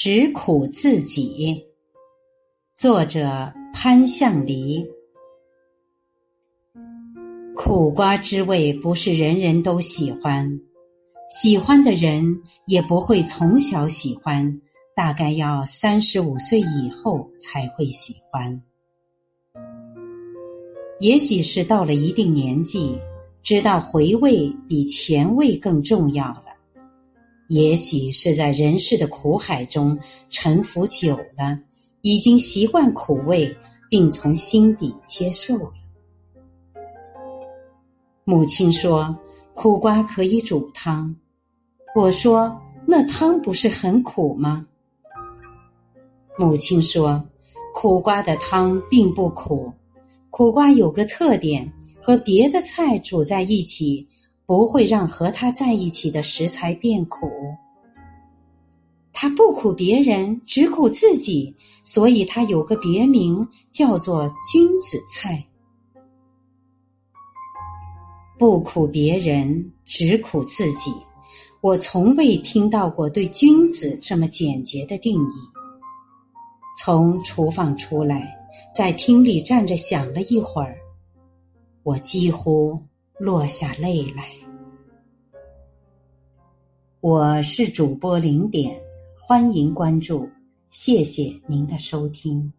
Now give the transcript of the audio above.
只苦自己。作者潘向黎。苦瓜之味不是人人都喜欢，喜欢的人也不会从小喜欢，大概要三十五岁以后才会喜欢。也许是到了一定年纪，知道回味比前味更重要；也许是在人世的苦海中沉浮久了，已经习惯苦味，并从心底接受了。母亲说：“苦瓜可以煮汤。”我说：“那汤不是很苦吗？”母亲说：“苦瓜的汤并不苦，苦瓜有个特点，和别的菜煮在一起，不会让和他在一起的食材变苦。他不苦别人，只苦自己，所以他有个别名，叫做君子菜。”不苦别人，只苦自己。我从未听到过对君子这么简洁的定义。从厨房出来，在厅里站着想了一会儿，我几乎落下泪来。我是主播零点，欢迎关注，谢谢您的收听。